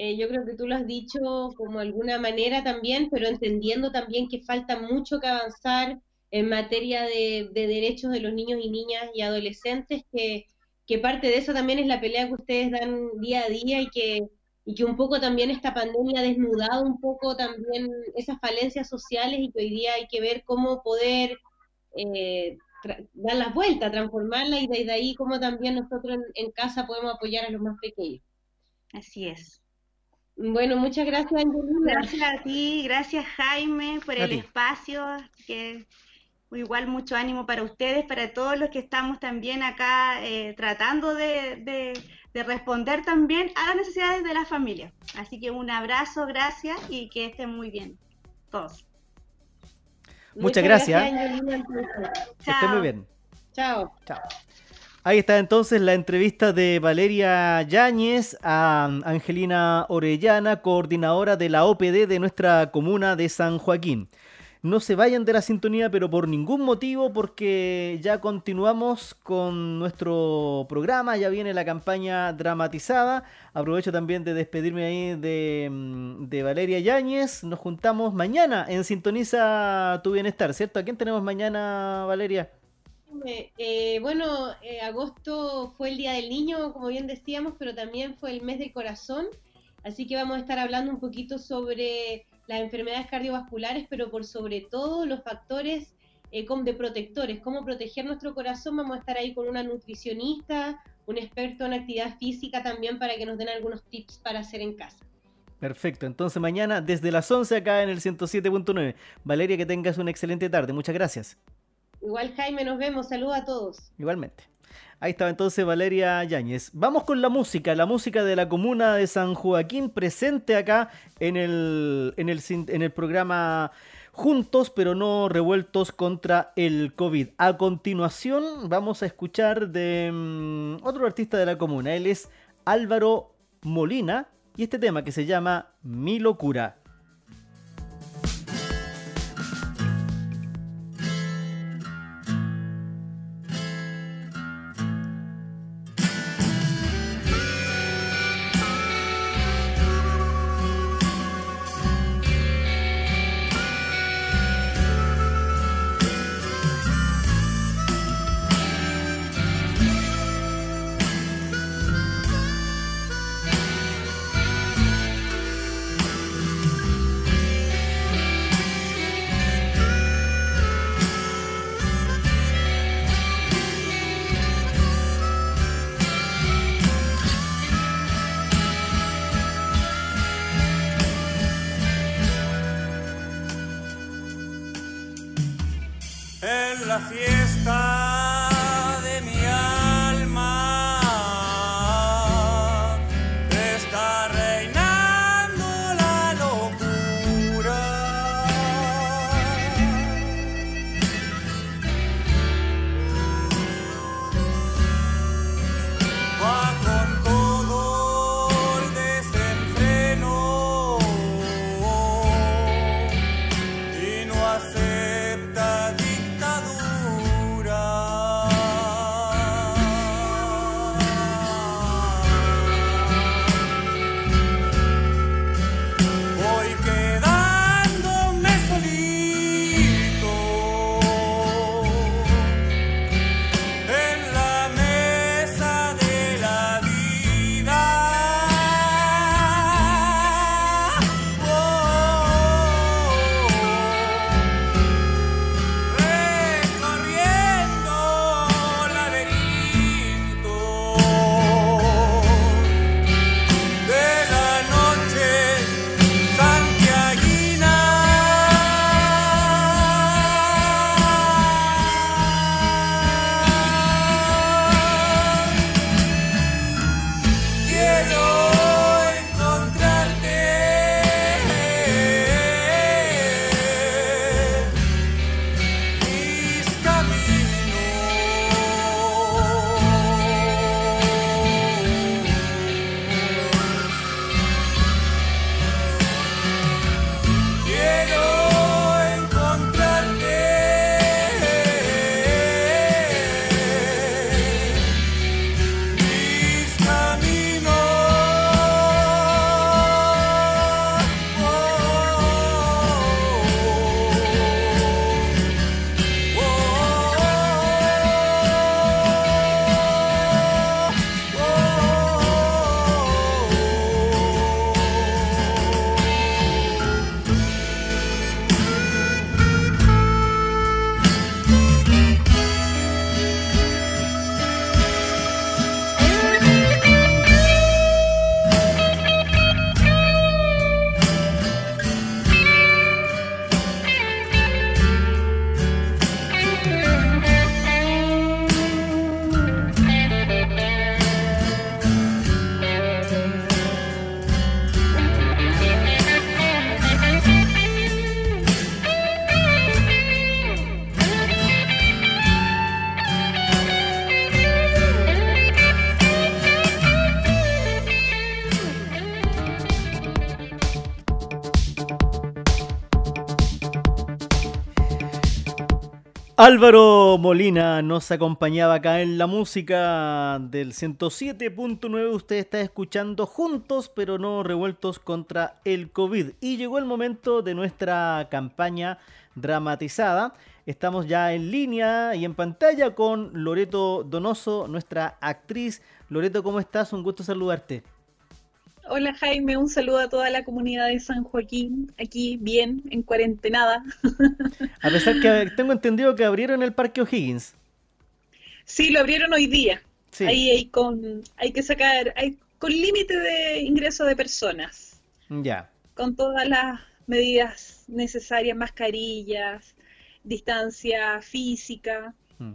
eh, yo creo que tú lo has dicho como alguna manera también, pero entendiendo también que falta mucho que avanzar en materia de, derechos de los niños y niñas y adolescentes, que, que, parte de eso también es la pelea que ustedes dan día a día y que, y que un poco también esta pandemia ha desnudado un poco también esas falencias sociales y que hoy día hay que ver cómo poder eh, dar las vueltas, transformarla y desde ahí cómo también nosotros en casa podemos apoyar a los más pequeños. Así es. Bueno, muchas gracias, Angelina. Gracias a ti, gracias Jaime por el espacio, que igual mucho ánimo para ustedes, para todos los que estamos también acá eh, tratando de, responder también a las necesidades de la familia. Así que un abrazo, gracias y que estén muy bien todos. Muchas, gracias. Que estén muy bien. Chao. Chao. Ahí está entonces la entrevista de Valeria Yáñez a Angelina Orellana, coordinadora de la OPD de nuestra comuna de San Joaquín. No se vayan de la sintonía, pero por ningún motivo, porque ya continuamos con nuestro programa, ya viene la campaña dramatizada. Aprovecho también de despedirme ahí de, mm, Valeria Yáñez. Nos juntamos mañana en Sintoniza tu Bienestar, ¿cierto? ¿A quién tenemos mañana, Valeria? Eh, bueno, eh, agosto fue el Día del Niño, como bien decíamos, pero también fue el mes del corazón, así que vamos a estar hablando un poquito sobre las enfermedades cardiovasculares, pero por sobre todo los factores eh, de protectores, cómo proteger nuestro corazón. Vamos a estar ahí con una nutricionista, un experto en actividad física también para que nos den algunos tips para hacer en casa. Perfecto, entonces mañana desde las 11 acá en el 107.9. Valeria, que tengas una excelente tarde. Muchas gracias. Igual Jaime, nos vemos. Saludos a todos. Igualmente. Ahí estaba entonces Valeria Yáñez. Vamos con la música, la música de la comuna de San Joaquín, presente acá en el, en el, en el programa Juntos pero no revueltos contra el COVID. A continuación vamos a escuchar de mm, otro artista de la comuna. Él es Álvaro Molina y este tema que se llama Mi locura. Está reinando Álvaro Molina nos acompañaba acá en la música del 107.9. Usted está escuchando juntos pero no revueltos contra el COVID. Y llegó el momento de nuestra campaña dramatizada. Estamos ya en línea y en pantalla con Loreto Donoso, nuestra actriz. Loreto, ¿cómo estás? Un gusto saludarte. Hola Jaime, un saludo a toda la comunidad de San Joaquín, aquí bien, en cuarentenada. A pesar que tengo entendido que abrieron el Parque O'Higgins. Sí, lo abrieron hoy día. Ahí hay, con, hay que sacar, hay con límite de ingreso de personas. Ya. Con todas las medidas necesarias, mascarillas, distancia física. Mm.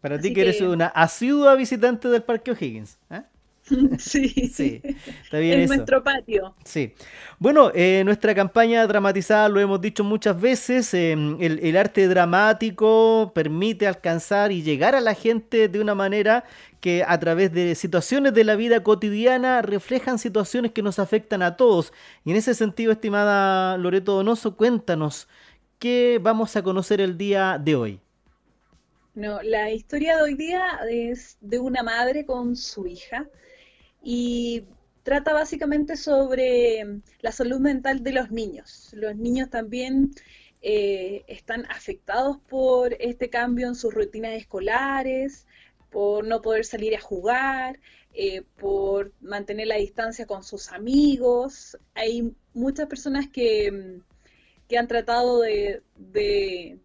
Para ti que eres una asidua visitante del Parque O'Higgins. ¿eh? Sí, sí, está bien. En nuestro patio. Sí. Bueno, eh, nuestra campaña dramatizada, lo hemos dicho muchas veces, em, el, arte dramático permite alcanzar y llegar a la gente de una manera que a través de situaciones de la vida cotidiana reflejan situaciones que nos afectan a todos. Y en ese sentido, estimada Loreto Donoso, cuéntanos, ¿qué vamos a conocer el día de hoy? No, la historia de hoy día es de una madre con su hija y trata básicamente sobre la salud mental de los niños. Los niños también eh, están afectados por este cambio en sus rutinas escolares, por no poder salir a jugar, eh, por mantener la distancia con sus amigos. Hay muchas personas que, que han tratado de de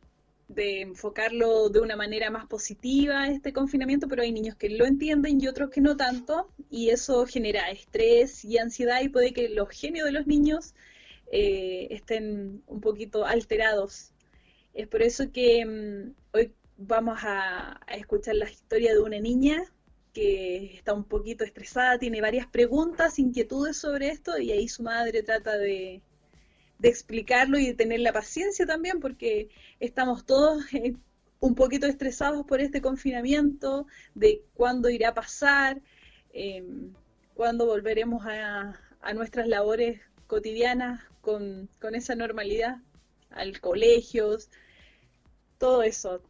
enfocarlo de una manera más positiva este confinamiento, pero hay niños que lo entienden y otros que no tanto, y eso genera estrés y ansiedad y puede que los genios de los niños eh, estén un poquito alterados. Es por eso que mm, hoy vamos a, a escuchar la historia de una niña que está un poquito estresada, tiene varias preguntas, inquietudes sobre esto, y ahí su madre trata de, de explicarlo y de tener la paciencia también, porque estamos todos eh, un poquito estresados por este confinamiento, de cuándo irá a pasar, em, cuándo volveremos a, nuestras labores cotidianas con, con, esa normalidad, al colegios, todo eso.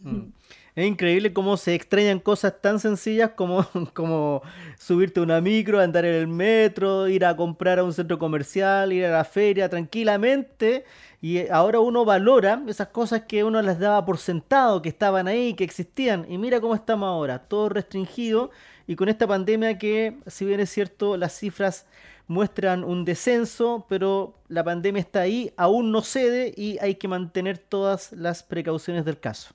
Mm. Es increíble cómo se extrañan cosas tan sencillas como, como subirte a una micro, andar en el metro, ir a comprar a un centro comercial, ir a la feria tranquilamente. Y ahora uno valora esas cosas que uno las daba por sentado, que estaban ahí, que existían. Y mira cómo estamos ahora, todo restringido. Y con esta pandemia que, si bien es cierto, las cifras muestran un descenso, pero la pandemia está ahí, aún no cede y hay que mantener todas las precauciones del caso.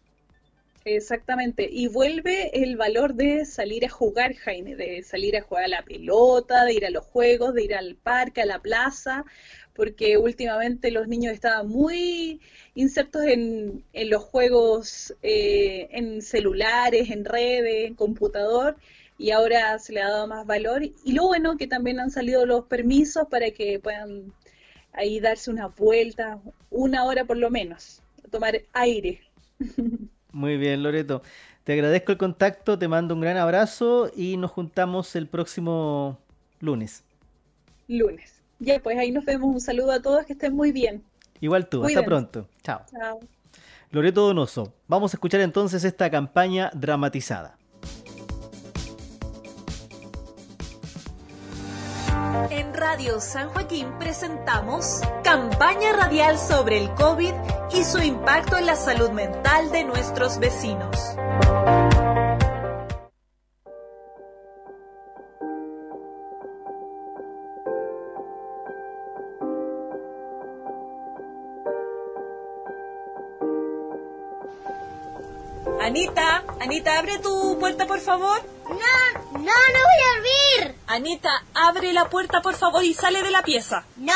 Exactamente, y vuelve el valor de salir a jugar, Jaime, de salir a jugar a la pelota, de ir a los juegos, de ir al parque, a la plaza, porque últimamente los niños estaban muy insertos en, en los juegos, eh, en celulares, en redes, en computador, y ahora se le ha dado más valor. Y lo bueno que también han salido los permisos para que puedan ahí darse una vuelta, una hora por lo menos, tomar aire. Muy bien, Loreto. Te agradezco el contacto, te mando un gran abrazo y nos juntamos el próximo lunes. Lunes. Ya, pues ahí nos vemos. Un saludo a todos, que estén muy bien. Igual tú, hasta pronto. Chao. Chao. Loreto Donoso, vamos a escuchar entonces esta campaña dramatizada. Radio San Joaquín presentamos campaña radial sobre el COVID y su impacto en la salud mental de nuestros vecinos. Anita, Anita, abre tu puerta, por favor. No, no, no voy a abrir. Anita, abre la puerta, por favor, y sale de la pieza. No.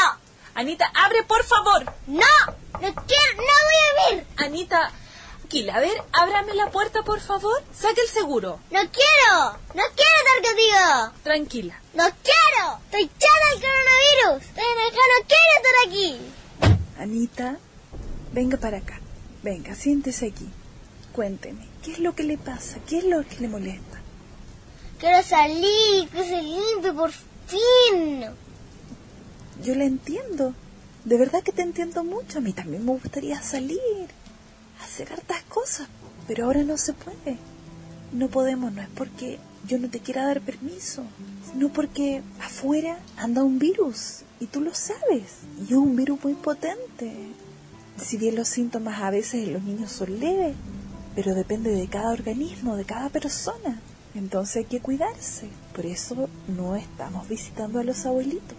Anita, abre, por favor. No, no quiero, no voy a abrir. Anita, tranquila, a ver, ábrame la puerta, por favor. Saque el seguro. No quiero, no quiero estar contigo. Tranquila. No quiero, estoy chata del coronavirus. Ven acá, no quiero estar aquí. Anita, venga para acá. Venga, siéntese aquí. Cuénteme, ¿qué es lo que le pasa? ¿Qué es lo que le molesta? Quiero salir, que se limpie por fin. Yo le entiendo. De verdad que te entiendo mucho. A mí también me gustaría salir. hacer hartas cosas, pero ahora no se puede. No podemos, no es porque yo no te quiera dar permiso, sino porque afuera anda un virus y tú lo sabes, y es un virus muy potente. Si bien los síntomas a veces en los niños son leves, pero depende de cada organismo, de cada persona. Entonces hay que cuidarse. Por eso no estamos visitando a los abuelitos.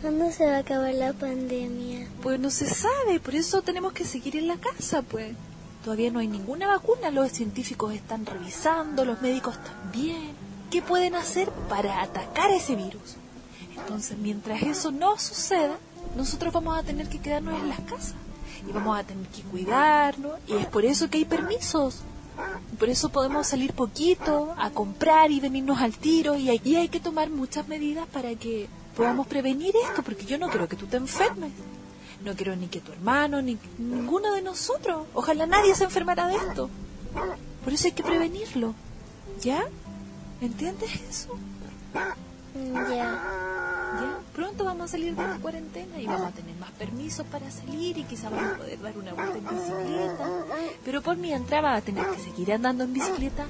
¿Cuándo se va a acabar la pandemia? Pues no se sabe, por eso tenemos que seguir en la casa, pues. Todavía no hay ninguna vacuna, los científicos están revisando, los médicos también. ¿Qué pueden hacer para atacar ese virus? Entonces, mientras eso no suceda, nosotros vamos a tener que quedarnos en las casas y vamos a tener que cuidarnos y es por eso que hay permisos. Por eso podemos salir poquito a comprar y venirnos al tiro y ahí hay que tomar muchas medidas para que podamos prevenir esto, porque yo no quiero que tú te enfermes. No quiero ni que tu hermano, ni ninguno de nosotros. Ojalá nadie se enfermara de esto. Por eso hay que prevenirlo. ¿Ya? ¿Entiendes eso? Ya. ¿Ya? Pronto vamos a salir de la cuarentena y vamos a tener más permisos para salir y quizá vamos a poder dar una vuelta en bicicleta. Pero por mientras vas a tener que seguir andando en bicicleta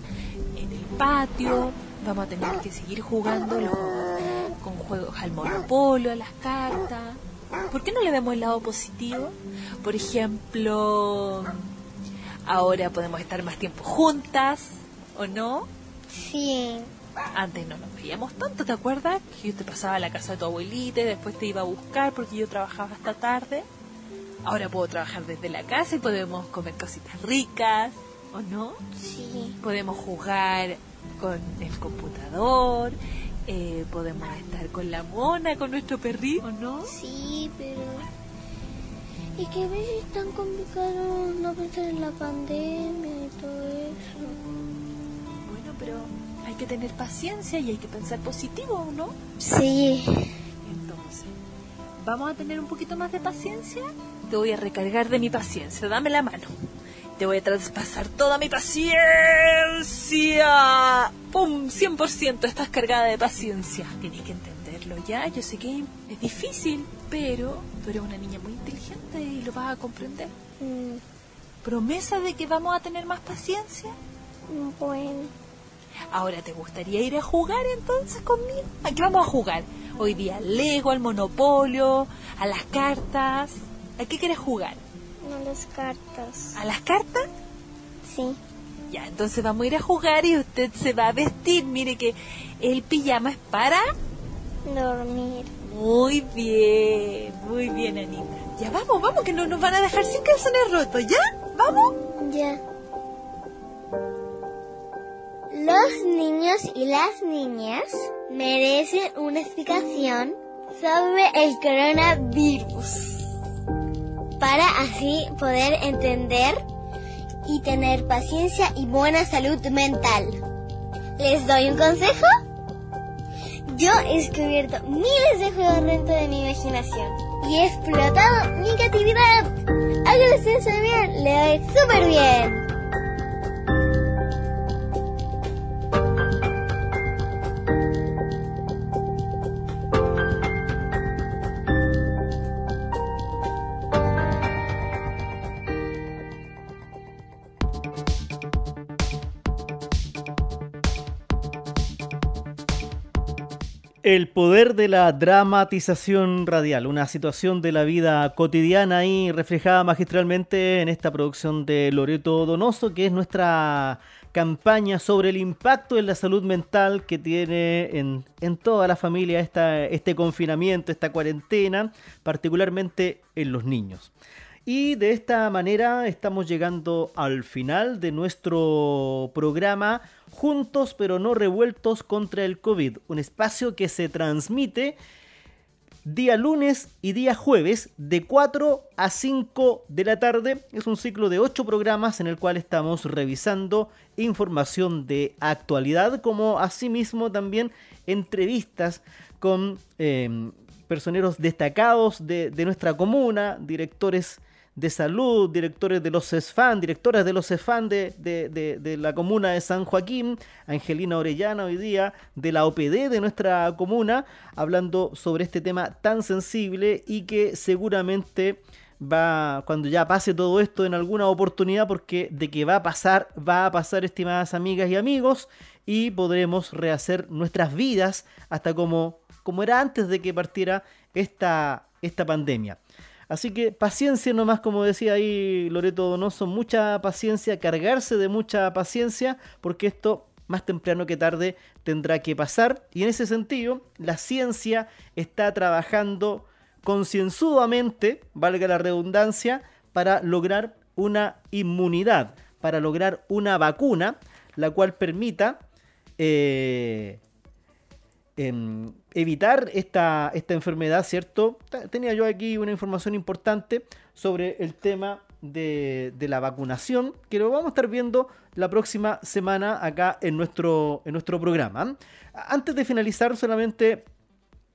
en el patio, vamos a tener que seguir jugando los juegos- con juegos al monopolio, a las cartas. ¿Por qué no le vemos el lado positivo? Por ejemplo, ahora podemos estar más tiempo juntas, ¿o no? Sí. Antes no nos veíamos tanto, ¿te acuerdas? Que yo te pasaba a la casa de tu abuelita y después te iba a buscar porque yo trabajaba hasta tarde. Ahora puedo trabajar desde la casa y podemos comer cositas ricas, ¿o no? Sí. Podemos jugar con el computador, eh, podemos estar con la mona, con nuestro perrito, ¿o no? Sí, pero... Y que a veces es tan complicado no pensar en la pandemia y todo eso. Bueno, pero hay que tener paciencia y hay que pensar positivo, ¿o no? Sí. Entonces, ¿vamos a tener un poquito más de paciencia? Te voy a recargar de mi paciencia, dame la mano. Te voy a traspasar toda mi paciencia. ¡Pum! 100% estás cargada de paciencia. Tienes que entenderlo ya. Yo sé que es difícil, pero tú eres una niña muy inteligente y lo vas a comprender. Mm, ¿Promesa de que vamos a tener más paciencia? Bueno. Ahora, ¿te gustaría ir a jugar entonces conmigo? ¿A qué vamos a jugar? Hoy día al Lego, al Monopolio, a las cartas. ¿A qué quieres jugar? No las cartas. ¿A las cartas? Sí. Ya, entonces vamos a ir a jugar y usted se va a vestir. Mire que el pijama es para... Dormir. Muy bien, muy bien, Anita. Ya vamos, vamos, que no nos van a dejar sin calzones rotos, ¿ya? ¿Vamos? Ya. Los niños y las niñas merecen una explicación sobre el coronavirus para así poder entender y tener paciencia y buena salud mental. ¿Les doy un consejo? Yo he descubierto miles de juegos dentro de mi imaginación y he explotado mi creatividad. Hágalo sentirse bien, le doy súper bien. El poder de la dramatización radial, una situación de la vida cotidiana y reflejada magistralmente en esta producción de Loreto Donoso, que es nuestra campaña sobre el impacto en la salud mental que tiene en, en toda la familia este confinamiento, esta cuarentena, particularmente en los niños. Y de esta manera estamos llegando al final de nuestro programa Juntos pero no revueltos contra el COVID, un espacio que se transmite día lunes y día jueves de 4 a 5 de la tarde. Es un ciclo de 8 programas en el cual estamos revisando información de actualidad, como asimismo también entrevistas con eh, personeros destacados de, de nuestra comuna, directores de salud, directores de los CESFAN, directoras de los CESFAN de, de, de, la comuna de San Joaquín, Angelina Orellana hoy día, de la OPD de nuestra comuna, hablando sobre este tema tan sensible y que seguramente va cuando ya pase todo esto en alguna oportunidad, porque de que va a pasar, va a pasar, estimadas amigas y amigos, y podremos rehacer nuestras vidas hasta como, como era antes de que partiera esta, esta pandemia. Así que paciencia nomás, como decía ahí Loreto Donoso, mucha paciencia, cargarse de mucha paciencia, porque esto más temprano que tarde tendrá que pasar. Y en ese sentido, la ciencia está trabajando concienzudamente, valga la redundancia, para lograr una inmunidad, para lograr una vacuna, la cual permita eh, em, evitar esta, esta enfermedad, ¿cierto? Tenía yo aquí una información importante sobre el tema de, la vacunación, que lo vamos a estar viendo la próxima semana acá en nuestro, en nuestro programa. Antes de finalizar, solamente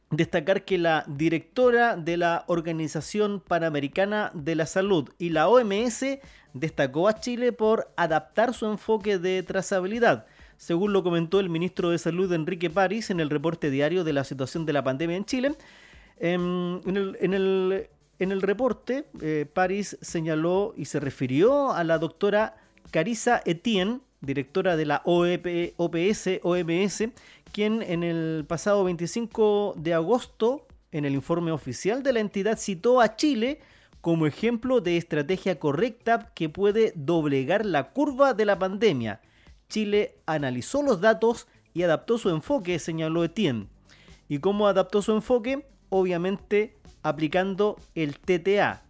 destacar que la directora de la Organización Panamericana de la Salud y la OMS destacó a Chile por adaptar su enfoque de trazabilidad según lo comentó el ministro de Salud Enrique París en el reporte diario de la situación de la pandemia en Chile. Em, en, el, reporte, eh, París señaló y se refirió a la doctora Carissa Etienne, directora de la OEP, OPS, OMS, quien en el pasado 25 de agosto, en el informe oficial de la entidad, citó a Chile como ejemplo de estrategia correcta que puede doblegar la curva de la pandemia Chile analizó los datos y adaptó su enfoque, señaló Etienne. ¿Y cómo adaptó su enfoque? Obviamente aplicando el TTA,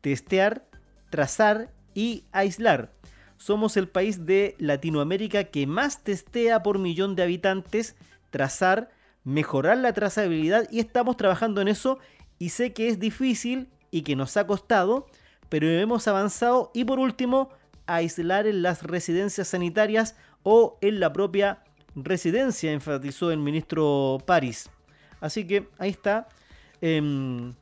testear, trazar y aislar. Somos el país de Latinoamérica que más testea por millón de habitantes, trazar, mejorar la trazabilidad y estamos trabajando en eso y sé que es difícil y que nos ha costado, pero hemos avanzado y por último, aislar en las residencias sanitarias o en la propia residencia, enfatizó el ministro París. Así que ahí está. Em,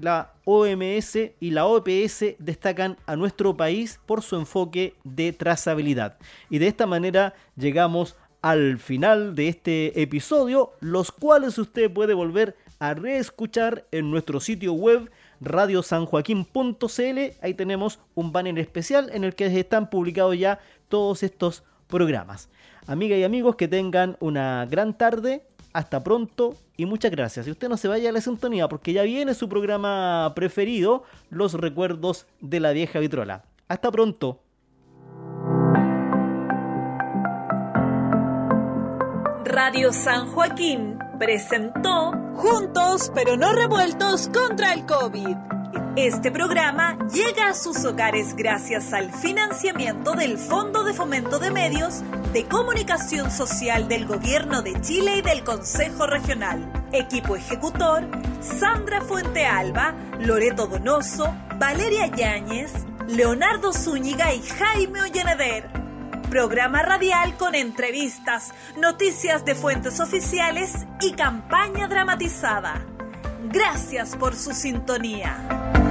la OMS y la OPS destacan a nuestro país por su enfoque de trazabilidad. Y de esta manera llegamos al final de este episodio, los cuales usted puede volver a reescuchar en nuestro sitio web radiosanjoaquín.cl. Ahí tenemos un banner especial en el que están publicados ya todos estos programas. Amigas y amigos, que tengan una gran tarde. Hasta pronto y muchas gracias. Y usted no se vaya a la sintonía porque ya viene su programa preferido, Los Recuerdos de la Vieja Vitrola. Hasta pronto. Radio San Joaquín presentó Juntos pero no revueltos contra el COVID este programa llega a sus hogares gracias al financiamiento del Fondo de Fomento de Medios de Comunicación Social del Gobierno de Chile y del Consejo Regional. Equipo ejecutor, Sandra Fuente Alba, Loreto Donoso, Valeria Yáñez, Leonardo Zúñiga y Jaime Ollaneder. Programa radial con entrevistas, noticias de fuentes oficiales y campaña dramatizada. Gracias por su sintonía.